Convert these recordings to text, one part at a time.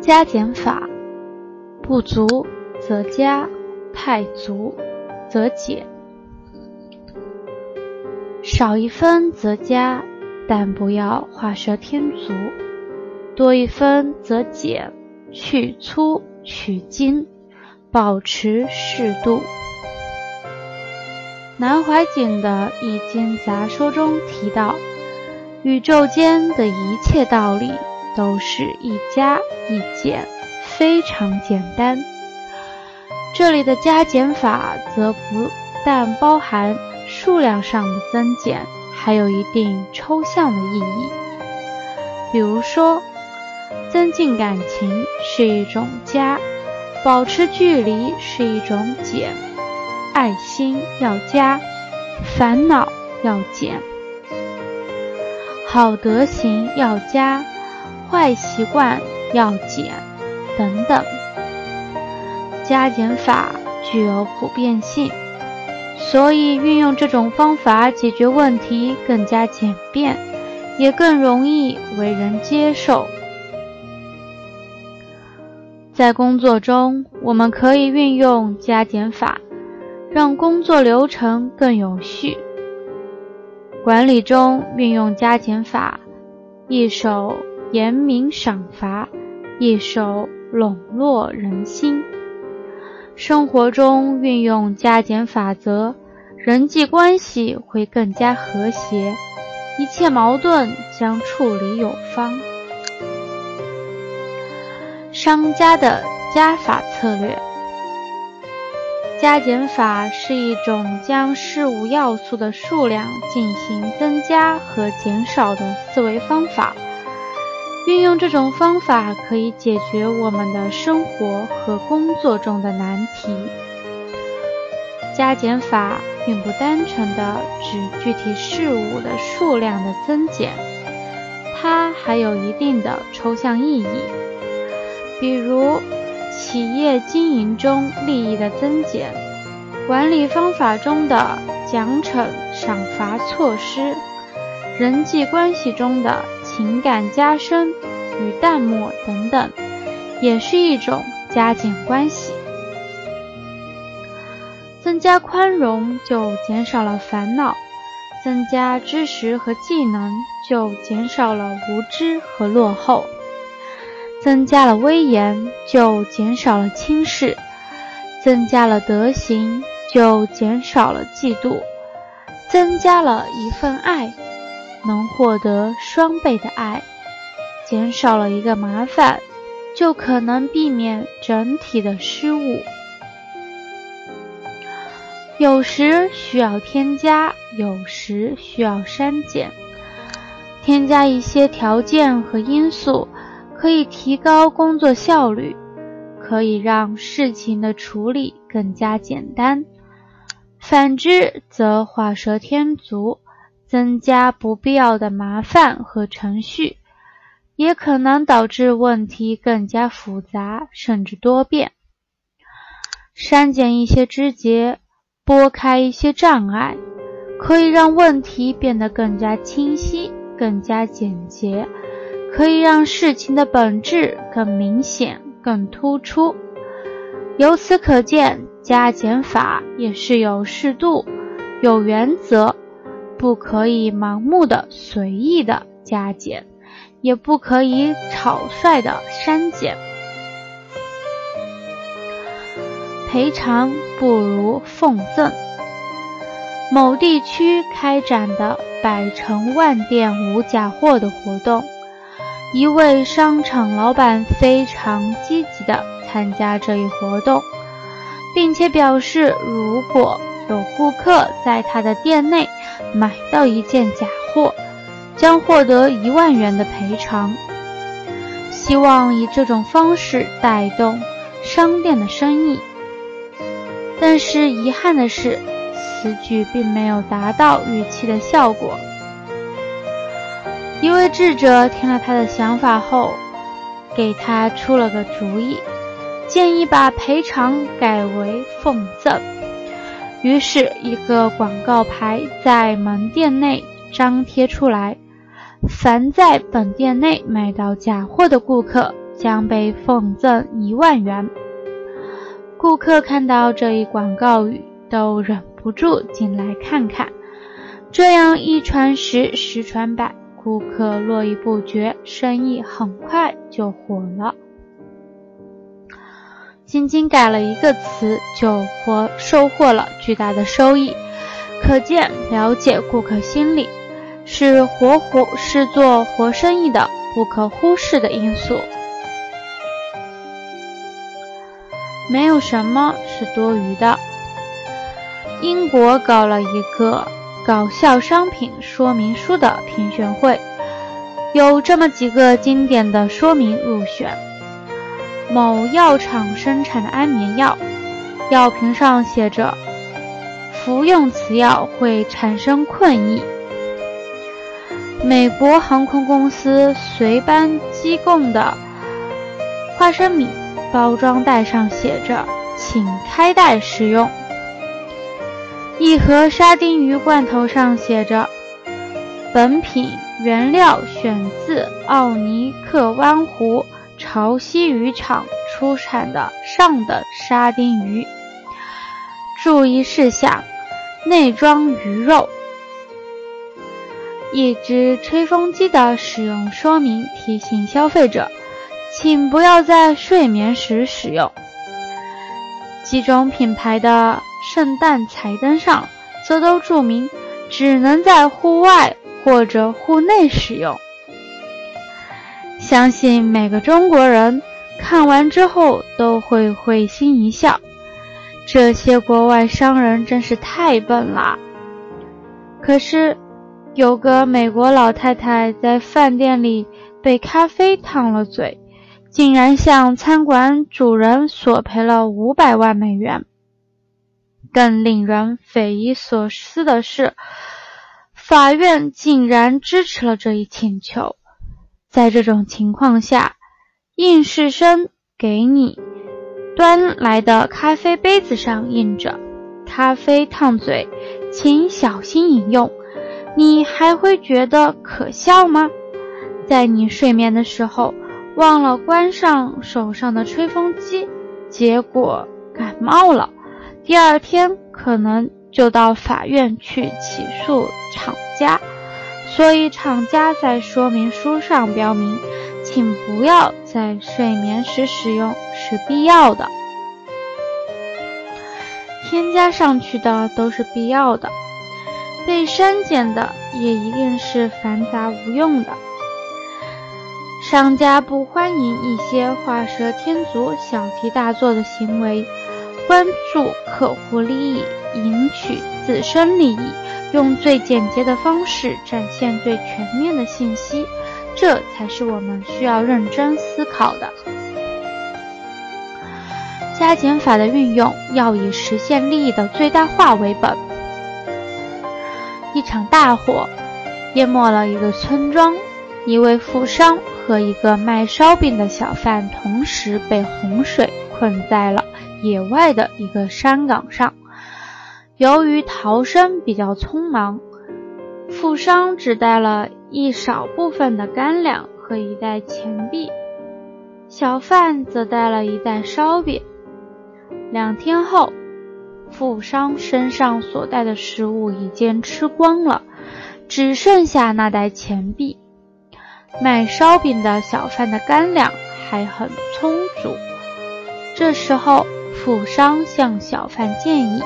加减法，不足则加，太足则减。少一分则加，但不要画蛇添足；多一分则减，去粗取精，保持适度。南怀瑾的《易经杂说》中提到，宇宙间的一切道理都是一加一减，非常简单。这里的加减法则不但包含数量上的增减，还有一定抽象的意义。比如说，增进感情是一种加，保持距离是一种减。爱心要加，烦恼要减；好德行要加，坏习惯要减，等等。加减法具有普遍性，所以运用这种方法解决问题更加简便，也更容易为人接受。在工作中，我们可以运用加减法。让工作流程更有序。管理中运用加减法，一手严明赏罚，一手笼络人心。生活中运用加减法则，人际关系会更加和谐，一切矛盾将处理有方。商家的加法策略。加减法是一种将事物要素的数量进行增加和减少的思维方法。运用这种方法可以解决我们的生活和工作中的难题。加减法并不单纯的指具体事物的数量的增减，它还有一定的抽象意义，比如。企业经营中利益的增减，管理方法中的奖惩赏罚措施，人际关系中的情感加深与淡漠等等，也是一种加减关系。增加宽容就减少了烦恼，增加知识和技能就减少了无知和落后。增加了威严，就减少了轻视；增加了德行，就减少了嫉妒；增加了一份爱，能获得双倍的爱；减少了一个麻烦，就可能避免整体的失误。有时需要添加，有时需要删减。添加一些条件和因素。可以提高工作效率，可以让事情的处理更加简单；反之，则画蛇添足，增加不必要的麻烦和程序，也可能导致问题更加复杂甚至多变。删减一些枝节，拨开一些障碍，可以让问题变得更加清晰、更加简洁。可以让事情的本质更明显、更突出。由此可见，加减法也是有适度、有原则，不可以盲目的、随意的加减，也不可以草率的删减。赔偿不如奉赠。某地区开展的“百城万店无假货”的活动。一位商场老板非常积极地参加这一活动，并且表示，如果有顾客在他的店内买到一件假货，将获得一万元的赔偿。希望以这种方式带动商店的生意。但是遗憾的是，此举并没有达到预期的效果。一位智者听了他的想法后，给他出了个主意，建议把赔偿改为奉赠。于是，一个广告牌在门店内张贴出来，凡在本店内买到假货的顾客将被奉赠一万元。顾客看到这一广告语，都忍不住进来看看。这样一传十，十传百，顾客络绎不绝，生意很快就火了。仅仅改了一个词，就获收获了巨大的收益，可见了解顾客心理是活活是做活生意的不可忽视的因素。没有什么是多余的。英国搞了一个搞笑商品说明书的评选会，有这么几个经典的说明入选。某药厂生产的安眠药，药瓶上写着：“服用此药会产生困意。”美国航空公司随班机供的花生米包装袋上写着：“请开袋食用。”一盒沙丁鱼罐头上写着：“本品原料选自奥尼克湾湖。”潮汐渔场出产的上等沙丁鱼。注意事项：内装鱼肉。一只吹风机的使用说明提醒消费者，请不要在睡眠时使用。几种品牌的圣诞彩灯上则都注明，只能在户外或者户内使用。相信每个中国人看完之后都会会心一笑。这些国外商人真是太笨了。可是，有个美国老太太在饭店里被咖啡烫了嘴，竟然向餐馆主人索赔了五百万美元。更令人匪夷所思的是，法院竟然支持了这一请求。在这种情况下，应试生给你端来的咖啡杯子上印着“咖啡烫嘴，请小心饮用”，你还会觉得可笑吗？在你睡眠的时候忘了关上手上的吹风机，结果感冒了，第二天可能就到法院去起诉厂家。所以，厂家在说明书上标明，请不要在睡眠时使用是必要的。添加上去的都是必要的，被删减的也一定是繁杂无用的。商家不欢迎一些画蛇添足、小题大做的行为，关注客户利益，赢取自身利益。用最简洁的方式展现最全面的信息，这才是我们需要认真思考的。加减法的运用要以实现利益的最大化为本。一场大火淹没了一个村庄，一位富商和一个卖烧饼的小贩同时被洪水困在了野外的一个山岗上。由于逃生比较匆忙，富商只带了一少部分的干粮和一袋钱币，小贩则带了一袋烧饼。两天后，富商身上所带的食物已经吃光了，只剩下那袋钱币。卖烧饼的小贩的干粮还很充足。这时候，富商向小贩建议。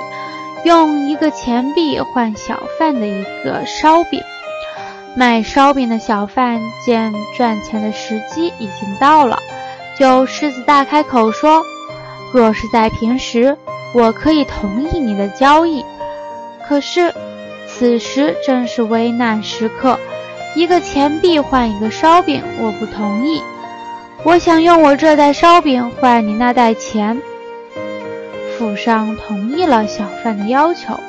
用一个钱币换小贩的一个烧饼，卖烧饼的小贩见赚钱的时机已经到了，就狮子大开口说：“若是在平时，我可以同意你的交易。可是，此时正是危难时刻，一个钱币换一个烧饼，我不同意。我想用我这袋烧饼换你那袋钱。”富商同意了小贩的要求。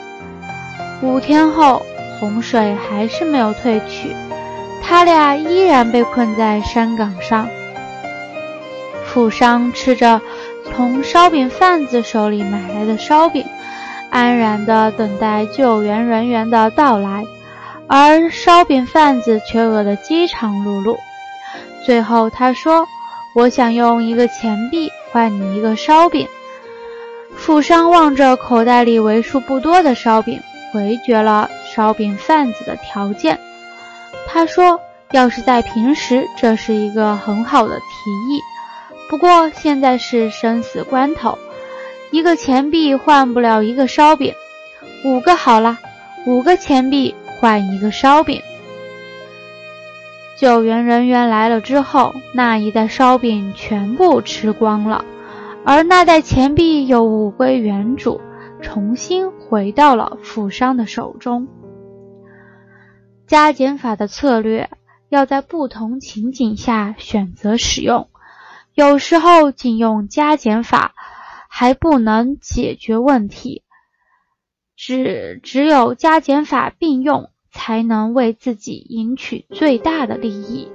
五天后，洪水还是没有退去，他俩依然被困在山岗上。富商吃着从烧饼贩子手里买来的烧饼，安然地等待救援人员的到来，而烧饼贩子却饿得饥肠辘辘。最后他说：“我想用一个钱币换你一个烧饼。”富商望着口袋里为数不多的烧饼，回绝了烧饼贩子的条件。他说：“要是在平时，这是一个很好的提议。不过现在是生死关头，一个钱币换不了一个烧饼。五个好了，五个钱币换一个烧饼。”救援人员来了之后，那一袋烧饼全部吃光了，而那袋钱币又物归原主，重新回到了富商的手中。加减法的策略要在不同情景下选择使用，有时候仅用加减法还不能解决问题，只只有加减法并用。才能为自己赢取最大的利益。